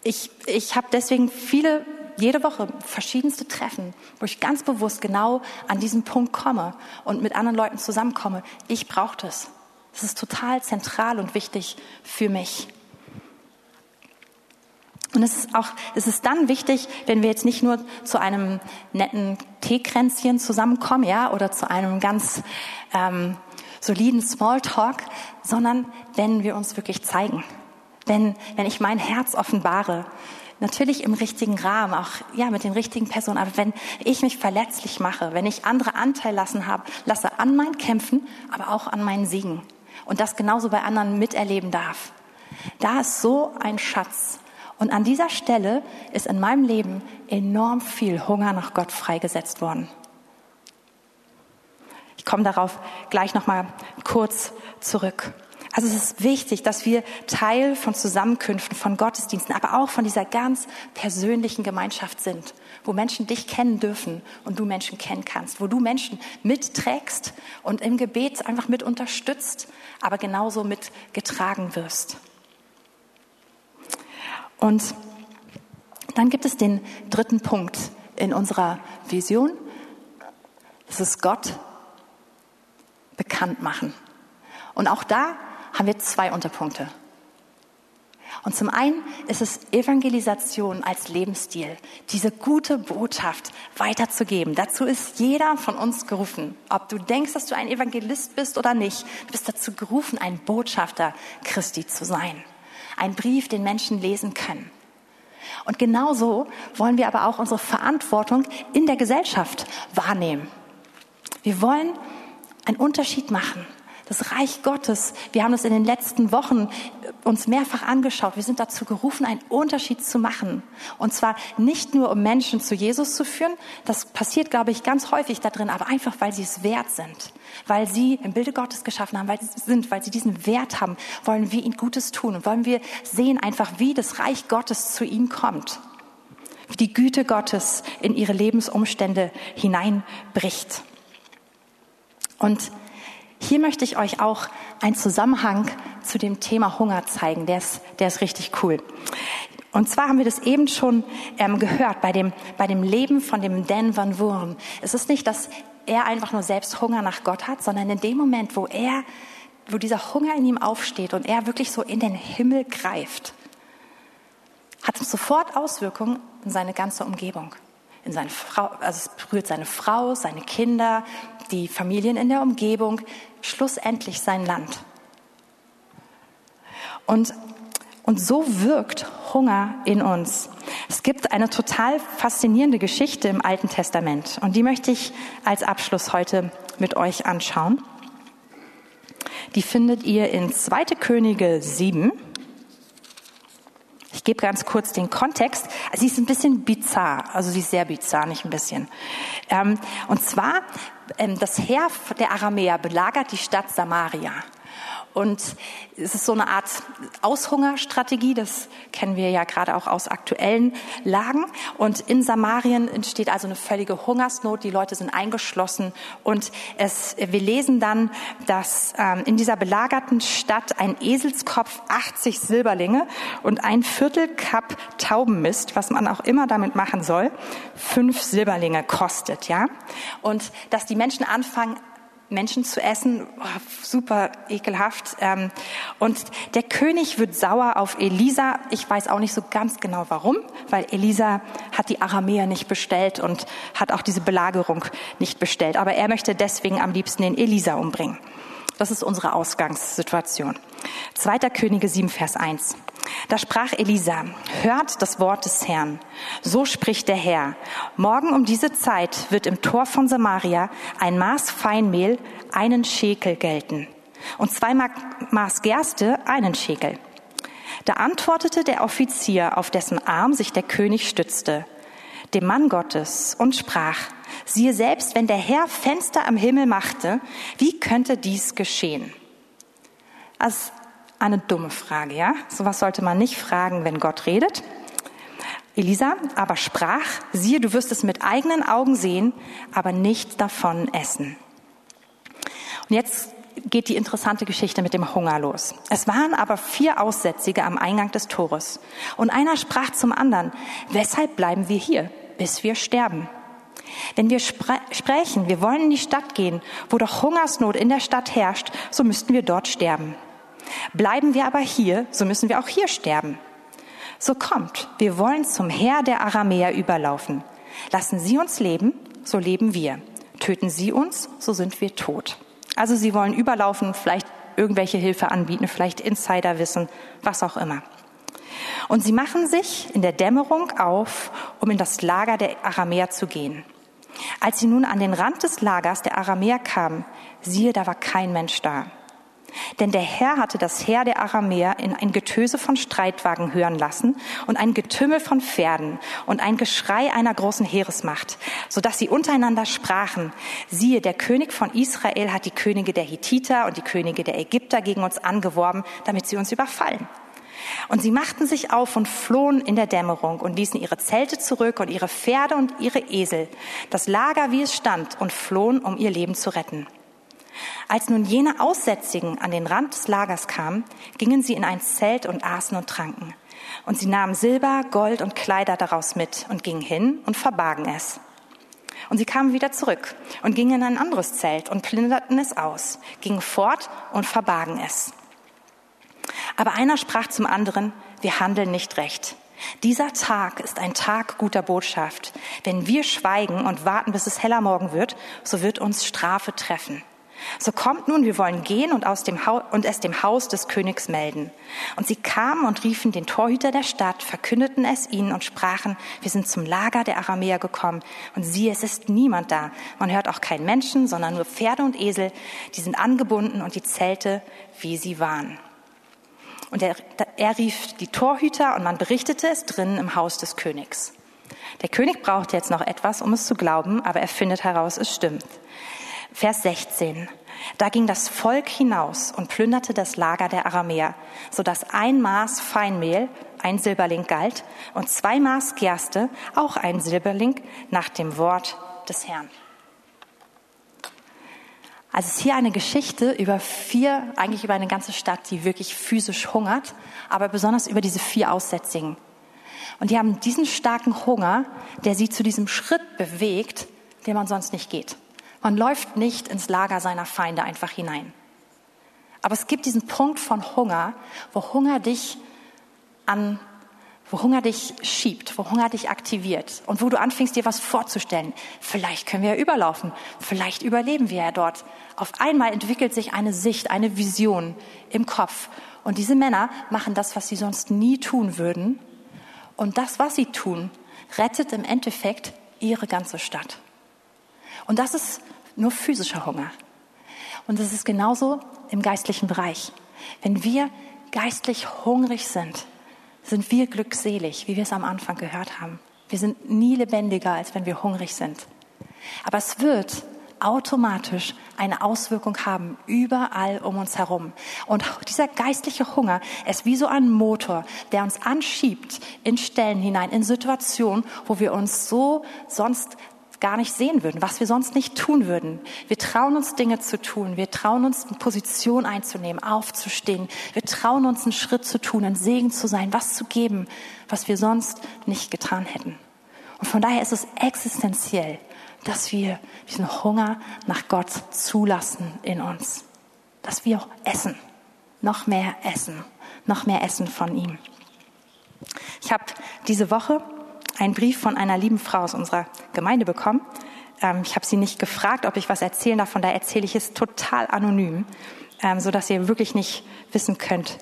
Speaker 1: ich, ich habe deswegen viele, jede Woche verschiedenste Treffen, wo ich ganz bewusst genau an diesen Punkt komme und mit anderen Leuten zusammenkomme. Ich brauche das. Das ist total zentral und wichtig für mich. Und es ist auch, es ist dann wichtig, wenn wir jetzt nicht nur zu einem netten Teekränzchen zusammenkommen, ja, oder zu einem ganz ähm, soliden Smalltalk, sondern wenn wir uns wirklich zeigen wenn, wenn ich mein Herz offenbare, natürlich im richtigen Rahmen, auch ja mit den richtigen Personen, aber wenn ich mich verletzlich mache, wenn ich andere Anteil lassen habe, lasse an meinen Kämpfen, aber auch an meinen Siegen und das genauso bei anderen miterleben darf. Da ist so ein Schatz. Und an dieser Stelle ist in meinem Leben enorm viel Hunger nach Gott freigesetzt worden. Ich komme darauf gleich noch mal kurz zurück. Also es ist wichtig, dass wir Teil von Zusammenkünften, von Gottesdiensten, aber auch von dieser ganz persönlichen Gemeinschaft sind, wo Menschen dich kennen dürfen und du Menschen kennen kannst, wo du Menschen mitträgst und im Gebet einfach mit unterstützt, aber genauso mitgetragen wirst. Und dann gibt es den dritten Punkt in unserer Vision. Das ist Gott bekannt machen. Und auch da haben wir zwei Unterpunkte. Und zum einen ist es Evangelisation als Lebensstil, diese gute Botschaft weiterzugeben. Dazu ist jeder von uns gerufen. Ob du denkst, dass du ein Evangelist bist oder nicht, du bist dazu gerufen, ein Botschafter Christi zu sein. Ein Brief, den Menschen lesen können. Und genauso wollen wir aber auch unsere Verantwortung in der Gesellschaft wahrnehmen. Wir wollen einen Unterschied machen das Reich Gottes. Wir haben das in den letzten Wochen äh, uns mehrfach angeschaut. Wir sind dazu gerufen, einen Unterschied zu machen. Und zwar nicht nur, um Menschen zu Jesus zu führen. Das passiert, glaube ich, ganz häufig da drin, aber einfach, weil sie es wert sind. Weil sie im Bilde Gottes geschaffen haben, weil sie sind, weil sie diesen Wert haben, wollen wir ihnen Gutes tun und wollen wir sehen einfach, wie das Reich Gottes zu ihnen kommt. Wie die Güte Gottes in ihre Lebensumstände hineinbricht. Und hier möchte ich euch auch einen Zusammenhang zu dem Thema Hunger zeigen. Der ist, der ist richtig cool. Und zwar haben wir das eben schon ähm, gehört bei dem, bei dem Leben von dem Dan Van Wurm. Es ist nicht, dass er einfach nur selbst Hunger nach Gott hat, sondern in dem Moment, wo er, wo dieser Hunger in ihm aufsteht und er wirklich so in den Himmel greift, hat es sofort Auswirkungen in seine ganze Umgebung. In seine Frau, also es berührt seine Frau, seine Kinder, die Familien in der Umgebung, schlussendlich sein Land. Und, und so wirkt Hunger in uns. Es gibt eine total faszinierende Geschichte im Alten Testament und die möchte ich als Abschluss heute mit euch anschauen. Die findet ihr in 2. Könige 7. Ich gebe ganz kurz den Kontext. sie ist ein bisschen bizarr, also sie ist sehr bizarr, nicht ein bisschen. Ähm, und zwar das Heer der Aramäer belagert die Stadt Samaria. Und es ist so eine Art Aushungerstrategie, das kennen wir ja gerade auch aus aktuellen Lagen. Und in Samarien entsteht also eine völlige Hungersnot, die Leute sind eingeschlossen. Und es, wir lesen dann, dass ähm, in dieser belagerten Stadt ein Eselskopf 80 Silberlinge und ein Viertel Cup Taubenmist, was man auch immer damit machen soll, fünf Silberlinge kostet. ja. Und dass die Menschen anfangen, Menschen zu essen, oh, super ekelhaft. Ähm, und der König wird sauer auf Elisa. Ich weiß auch nicht so ganz genau warum, weil Elisa hat die Aramäer nicht bestellt und hat auch diese Belagerung nicht bestellt. Aber er möchte deswegen am liebsten den Elisa umbringen. Das ist unsere Ausgangssituation. Zweiter Könige 7, Vers 1. Da sprach Elisa, hört das Wort des Herrn. So spricht der Herr. Morgen um diese Zeit wird im Tor von Samaria ein Maß Feinmehl einen Schekel gelten und zwei Maß Gerste einen Schekel. Da antwortete der Offizier, auf dessen Arm sich der König stützte, dem Mann Gottes und sprach, siehe selbst, wenn der Herr Fenster am Himmel machte, wie könnte dies geschehen? Also eine dumme Frage, ja? Sowas sollte man nicht fragen, wenn Gott redet. Elisa aber sprach, siehe, du wirst es mit eigenen Augen sehen, aber nicht davon essen. Und jetzt geht die interessante Geschichte mit dem Hunger los. Es waren aber vier Aussätzige am Eingang des Tores. Und einer sprach zum anderen, weshalb bleiben wir hier, bis wir sterben? Wenn wir spre sprechen, wir wollen in die Stadt gehen, wo doch Hungersnot in der Stadt herrscht, so müssten wir dort sterben. Bleiben wir aber hier, so müssen wir auch hier sterben. So kommt, wir wollen zum Herr der Aramäer überlaufen. Lassen Sie uns leben, so leben wir. Töten Sie uns, so sind wir tot. Also sie wollen überlaufen, vielleicht irgendwelche Hilfe anbieten, vielleicht Insiderwissen, was auch immer. Und sie machen sich in der Dämmerung auf, um in das Lager der Aramäer zu gehen. Als sie nun an den Rand des Lagers der Aramäer kamen, siehe, da war kein Mensch da. Denn der Herr hatte das Heer der Aramäer in ein Getöse von Streitwagen hören lassen und ein Getümmel von Pferden und ein Geschrei einer großen Heeresmacht, so dass sie untereinander sprachen, siehe, der König von Israel hat die Könige der Hittiter und die Könige der Ägypter gegen uns angeworben, damit sie uns überfallen. Und sie machten sich auf und flohen in der Dämmerung und ließen ihre Zelte zurück und ihre Pferde und ihre Esel, das Lager, wie es stand, und flohen, um ihr Leben zu retten. Als nun jene Aussätzigen an den Rand des Lagers kamen, gingen sie in ein Zelt und aßen und tranken. Und sie nahmen Silber, Gold und Kleider daraus mit und gingen hin und verbargen es. Und sie kamen wieder zurück und gingen in ein anderes Zelt und plünderten es aus, gingen fort und verbargen es. Aber einer sprach zum anderen, wir handeln nicht recht. Dieser Tag ist ein Tag guter Botschaft. Wenn wir schweigen und warten, bis es heller Morgen wird, so wird uns Strafe treffen. So kommt nun, wir wollen gehen und, aus dem Haus, und es dem Haus des Königs melden. Und sie kamen und riefen den Torhüter der Stadt, verkündeten es ihnen und sprachen, wir sind zum Lager der Aramäer gekommen. Und siehe, es ist niemand da. Man hört auch keinen Menschen, sondern nur Pferde und Esel, die sind angebunden und die Zelte, wie sie waren. Und er, er rief die Torhüter und man berichtete es drinnen im Haus des Königs. Der König braucht jetzt noch etwas, um es zu glauben, aber er findet heraus, es stimmt. Vers 16. Da ging das Volk hinaus und plünderte das Lager der Aramäer, so dass ein Maß Feinmehl, ein Silberling galt, und zwei Maß Gerste, auch ein Silberling, nach dem Wort des Herrn. Also es ist hier eine Geschichte über vier, eigentlich über eine ganze Stadt, die wirklich physisch hungert, aber besonders über diese vier Aussätzigen. Und die haben diesen starken Hunger, der sie zu diesem Schritt bewegt, den man sonst nicht geht. Man läuft nicht ins Lager seiner Feinde einfach hinein. Aber es gibt diesen Punkt von Hunger, wo Hunger dich an, wo Hunger dich schiebt, wo Hunger dich aktiviert und wo du anfängst, dir was vorzustellen. Vielleicht können wir ja überlaufen. Vielleicht überleben wir ja dort. Auf einmal entwickelt sich eine Sicht, eine Vision im Kopf. Und diese Männer machen das, was sie sonst nie tun würden. Und das, was sie tun, rettet im Endeffekt ihre ganze Stadt. Und das ist nur physischer Hunger. Und es ist genauso im geistlichen Bereich. Wenn wir geistlich hungrig sind, sind wir glückselig, wie wir es am Anfang gehört haben. Wir sind nie lebendiger, als wenn wir hungrig sind. Aber es wird automatisch eine Auswirkung haben, überall um uns herum. Und dieser geistliche Hunger ist wie so ein Motor, der uns anschiebt in Stellen hinein, in Situationen, wo wir uns so sonst gar nicht sehen würden, was wir sonst nicht tun würden. Wir trauen uns Dinge zu tun, wir trauen uns eine Position einzunehmen, aufzustehen, wir trauen uns einen Schritt zu tun, ein Segen zu sein, was zu geben, was wir sonst nicht getan hätten. Und von daher ist es existenziell, dass wir diesen Hunger nach Gott zulassen in uns, dass wir essen, noch mehr essen, noch mehr essen von ihm. Ich habe diese Woche einen Brief von einer lieben Frau aus unserer Gemeinde bekommen. Ähm, ich habe sie nicht gefragt, ob ich was erzählen darf, von daher erzähle ich es total anonym, ähm, so dass ihr wirklich nicht wissen könnt,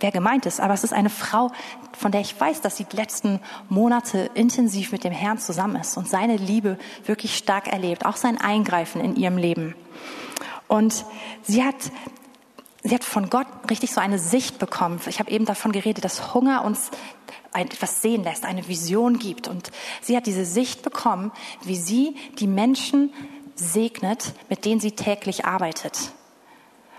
Speaker 1: wer gemeint ist. Aber es ist eine Frau, von der ich weiß, dass sie die letzten Monate intensiv mit dem Herrn zusammen ist und seine Liebe wirklich stark erlebt, auch sein Eingreifen in ihrem Leben. Und sie hat sie hat von Gott richtig so eine Sicht bekommen. Ich habe eben davon geredet, dass Hunger uns etwas sehen lässt, eine Vision gibt. Und sie hat diese Sicht bekommen, wie sie die Menschen segnet, mit denen sie täglich arbeitet.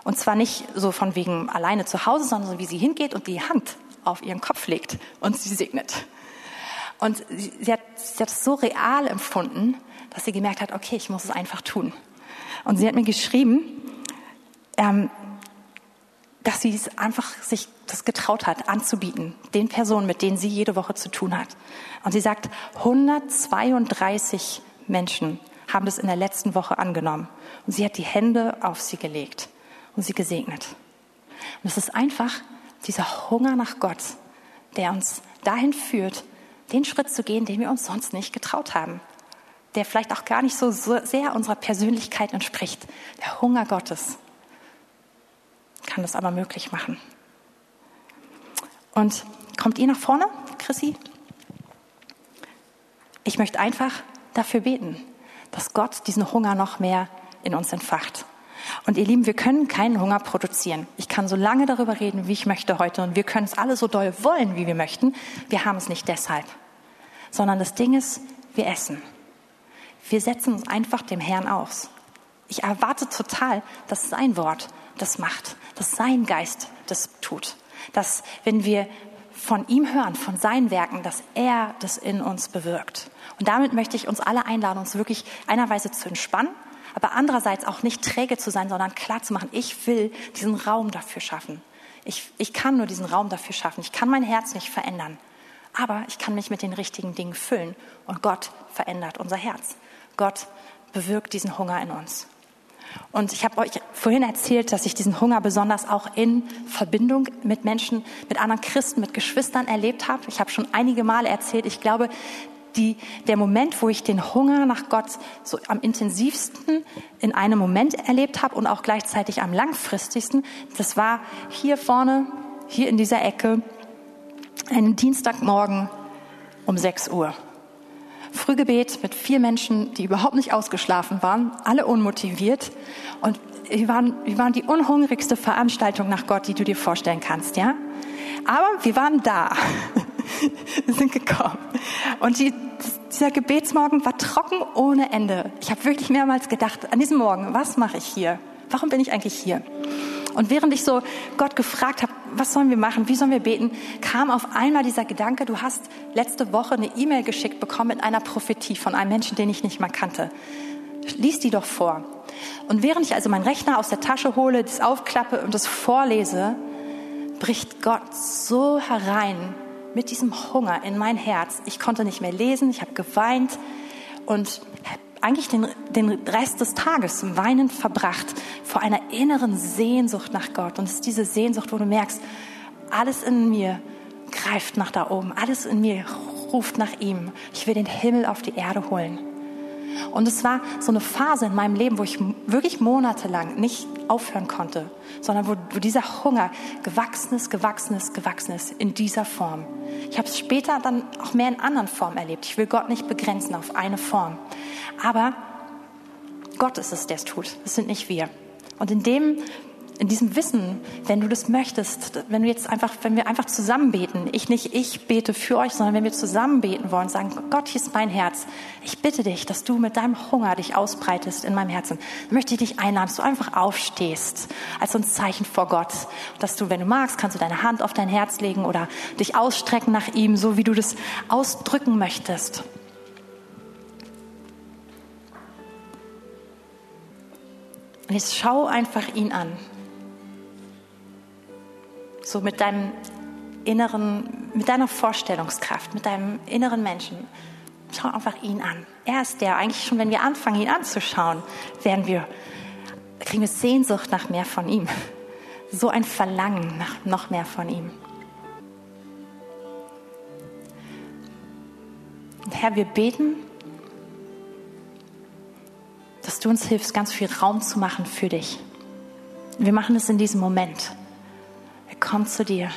Speaker 1: Und zwar nicht so von wegen alleine zu Hause, sondern so wie sie hingeht und die Hand auf ihren Kopf legt und sie segnet. Und sie, sie hat, sie hat es so real empfunden, dass sie gemerkt hat, okay, ich muss es einfach tun. Und sie hat mir geschrieben, ähm, dass sie es einfach sich das getraut hat, anzubieten, den Personen, mit denen sie jede Woche zu tun hat. Und sie sagt, 132 Menschen haben das in der letzten Woche angenommen. Und sie hat die Hände auf sie gelegt und sie gesegnet. Und es ist einfach dieser Hunger nach Gott, der uns dahin führt, den Schritt zu gehen, den wir uns sonst nicht getraut haben. Der vielleicht auch gar nicht so sehr unserer Persönlichkeit entspricht. Der Hunger Gottes kann das aber möglich machen. Und kommt ihr nach vorne, Chrissy? Ich möchte einfach dafür beten, dass Gott diesen Hunger noch mehr in uns entfacht. Und ihr Lieben, wir können keinen Hunger produzieren. Ich kann so lange darüber reden, wie ich möchte heute. Und wir können es alle so doll wollen, wie wir möchten. Wir haben es nicht deshalb. Sondern das Ding ist, wir essen. Wir setzen uns einfach dem Herrn aus. Ich erwarte total, dass sein Wort das macht, dass sein Geist das tut. Dass, wenn wir von ihm hören, von seinen Werken, dass er das in uns bewirkt. Und damit möchte ich uns alle einladen, uns wirklich einerweise zu entspannen, aber andererseits auch nicht träge zu sein, sondern klar zu machen, ich will diesen Raum dafür schaffen. Ich, ich kann nur diesen Raum dafür schaffen. Ich kann mein Herz nicht verändern. Aber ich kann mich mit den richtigen Dingen füllen. Und Gott verändert unser Herz. Gott bewirkt diesen Hunger in uns. Und ich habe euch vorhin erzählt, dass ich diesen Hunger besonders auch in Verbindung mit Menschen, mit anderen Christen, mit Geschwistern erlebt habe. Ich habe schon einige Male erzählt, ich glaube, die, der Moment, wo ich den Hunger nach Gott so am intensivsten in einem Moment erlebt habe und auch gleichzeitig am langfristigsten, das war hier vorne, hier in dieser Ecke, einen Dienstagmorgen um 6 Uhr. Frühgebet mit vier Menschen, die überhaupt nicht ausgeschlafen waren, alle unmotiviert. Und wir waren, wir waren die unhungrigste Veranstaltung nach Gott, die du dir vorstellen kannst, ja? Aber wir waren da. wir sind gekommen. Und die, dieser Gebetsmorgen war trocken ohne Ende. Ich habe wirklich mehrmals gedacht, an diesem Morgen, was mache ich hier? Warum bin ich eigentlich hier? Und während ich so Gott gefragt habe, was sollen wir machen, wie sollen wir beten, kam auf einmal dieser Gedanke, du hast letzte Woche eine E-Mail geschickt bekommen mit einer Prophetie von einem Menschen, den ich nicht mal kannte. Lies die doch vor. Und während ich also meinen Rechner aus der Tasche hole, das aufklappe und das vorlese, bricht Gott so herein mit diesem Hunger in mein Herz. Ich konnte nicht mehr lesen, ich habe geweint und eigentlich den, den Rest des Tages weinend verbracht vor einer inneren Sehnsucht nach Gott. Und es ist diese Sehnsucht, wo du merkst, alles in mir greift nach da oben, alles in mir ruft nach ihm. Ich will den Himmel auf die Erde holen. Und es war so eine Phase in meinem Leben, wo ich wirklich monatelang nicht aufhören konnte, sondern wo, wo dieser Hunger gewachsen ist, gewachsen ist, gewachsen ist in dieser Form. Ich habe es später dann auch mehr in anderen Formen erlebt. Ich will Gott nicht begrenzen auf eine Form. Aber Gott ist es, der es tut. Es sind nicht wir. Und in dem in diesem Wissen, wenn du das möchtest, wenn wir jetzt einfach, wenn wir einfach zusammen beten, ich nicht ich bete für euch, sondern wenn wir zusammen beten wollen, sagen, Gott, hier ist mein Herz. Ich bitte dich, dass du mit deinem Hunger dich ausbreitest in meinem Herzen. Möchte ich dich einladen, dass du einfach aufstehst als so ein Zeichen vor Gott, dass du, wenn du magst, kannst du deine Hand auf dein Herz legen oder dich ausstrecken nach ihm, so wie du das ausdrücken möchtest. Und jetzt schau einfach ihn an so mit deinem inneren, mit deiner Vorstellungskraft, mit deinem inneren Menschen. Schau einfach ihn an. Er ist der, eigentlich schon, wenn wir anfangen, ihn anzuschauen, werden wir, kriegen wir Sehnsucht nach mehr von ihm. So ein Verlangen nach noch mehr von ihm. Und Herr, wir beten, dass du uns hilfst, ganz viel Raum zu machen für dich. Wir machen es in diesem Moment. Wir kommen zu dir.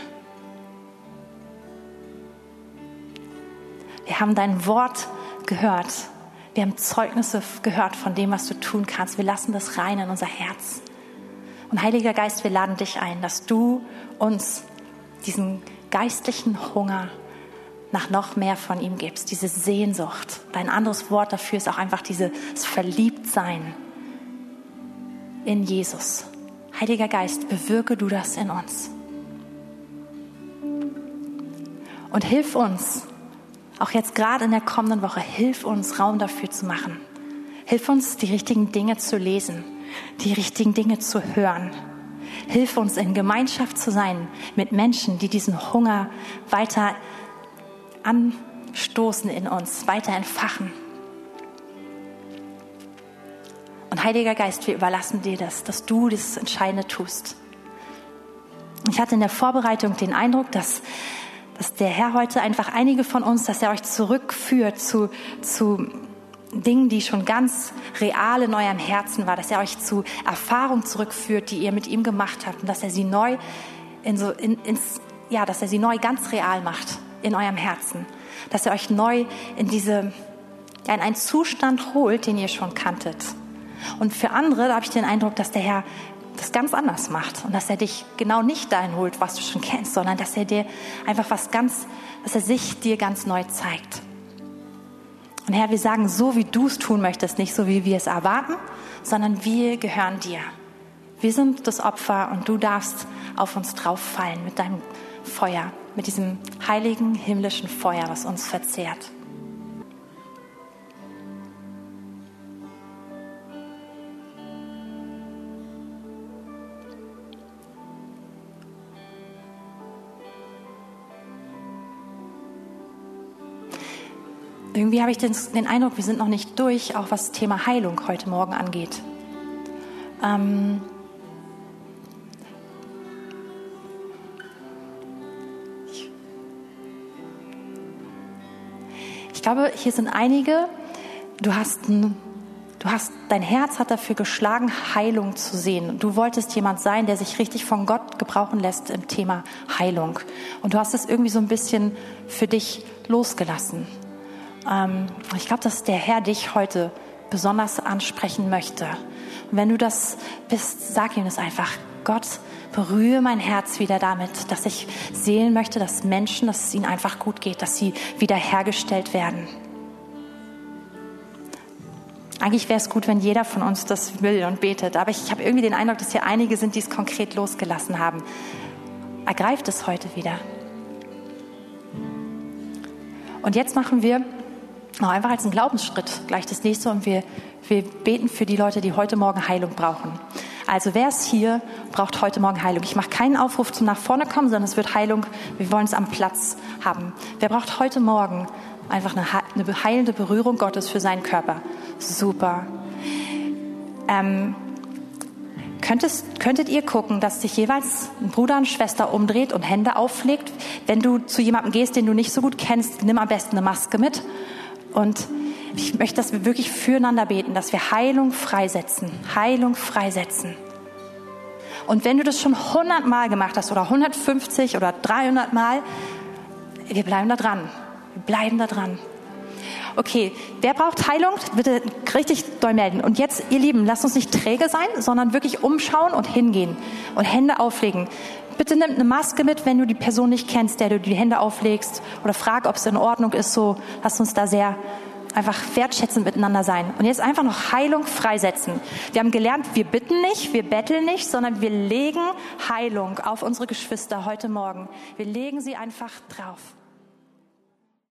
Speaker 1: Wir haben dein Wort gehört. Wir haben Zeugnisse gehört von dem, was du tun kannst. Wir lassen das rein in unser Herz. Und Heiliger Geist, wir laden dich ein, dass du uns diesen geistlichen Hunger nach noch mehr von ihm gibst, diese Sehnsucht. Dein anderes Wort dafür ist auch einfach dieses Verliebtsein in Jesus. Heiliger Geist, bewirke du das in uns. Und hilf uns, auch jetzt gerade in der kommenden Woche, hilf uns, Raum dafür zu machen. Hilf uns, die richtigen Dinge zu lesen, die richtigen Dinge zu hören. Hilf uns, in Gemeinschaft zu sein mit Menschen, die diesen Hunger weiter anstoßen in uns, weiter entfachen. Und Heiliger Geist, wir überlassen dir das, dass du das Entscheidende tust. Ich hatte in der Vorbereitung den Eindruck, dass, dass der Herr heute einfach einige von uns, dass er euch zurückführt zu, zu Dingen, die schon ganz real in eurem Herzen war, dass er euch zu Erfahrungen zurückführt, die ihr mit ihm gemacht habt und dass er sie neu in so in, ins, ja, dass er sie neu ganz real macht in eurem Herzen, dass er euch neu in diese in einen Zustand holt, den ihr schon kanntet. Und für andere, da habe ich den Eindruck, dass der Herr das ganz anders macht und dass er dich genau nicht dahin holt, was du schon kennst, sondern dass er dir einfach was ganz, dass er sich dir ganz neu zeigt. Und Herr, wir sagen so, wie du es tun möchtest, nicht so, wie wir es erwarten, sondern wir gehören dir. Wir sind das Opfer und du darfst auf uns drauffallen mit deinem Feuer, mit diesem heiligen himmlischen Feuer, was uns verzehrt. Irgendwie habe ich den, den, Eindruck, wir sind noch nicht durch, auch was das Thema Heilung heute Morgen angeht. Ähm ich glaube, hier sind einige, du hast, ein, du hast, dein Herz hat dafür geschlagen, Heilung zu sehen. Du wolltest jemand sein, der sich richtig von Gott gebrauchen lässt im Thema Heilung. Und du hast es irgendwie so ein bisschen für dich losgelassen. Ähm, ich glaube, dass der Herr dich heute besonders ansprechen möchte. Und wenn du das bist, sag ihm das einfach. Gott, berühre mein Herz wieder damit, dass ich sehen möchte, dass Menschen, dass es ihnen einfach gut geht, dass sie wiederhergestellt werden. Eigentlich wäre es gut, wenn jeder von uns das will und betet. Aber ich, ich habe irgendwie den Eindruck, dass hier einige sind, die es konkret losgelassen haben. Ergreift es heute wieder. Und jetzt machen wir noch einfach als einen Glaubensschritt gleich das nächste und wir, wir beten für die Leute, die heute Morgen Heilung brauchen. Also wer ist hier, braucht heute Morgen Heilung. Ich mache keinen Aufruf zum nach vorne kommen, sondern es wird Heilung, wir wollen es am Platz haben. Wer braucht heute Morgen einfach eine, eine heilende Berührung Gottes für seinen Körper? Super. Ähm, Könntest, könntet ihr gucken, dass sich jeweils ein Bruder und Schwester umdreht und Hände auflegt? Wenn du zu jemandem gehst, den du nicht so gut kennst, nimm am besten eine Maske mit und ich möchte, dass wir wirklich füreinander beten, dass wir Heilung freisetzen. Heilung freisetzen. Und wenn du das schon 100 Mal gemacht hast oder 150 oder 300 Mal, wir bleiben da dran. Wir bleiben da dran. Okay, wer braucht Heilung? Bitte richtig doll melden. Und jetzt, ihr Lieben, lasst uns nicht träge sein, sondern wirklich umschauen und hingehen und Hände auflegen. Bitte nimm eine Maske mit, wenn du die Person nicht kennst, der du die Hände auflegst oder frag, ob es in Ordnung ist. So, lass uns da sehr einfach wertschätzend miteinander sein. Und jetzt einfach noch Heilung freisetzen. Wir haben gelernt, wir bitten nicht, wir betteln nicht, sondern wir legen Heilung auf unsere Geschwister heute Morgen. Wir legen sie einfach drauf.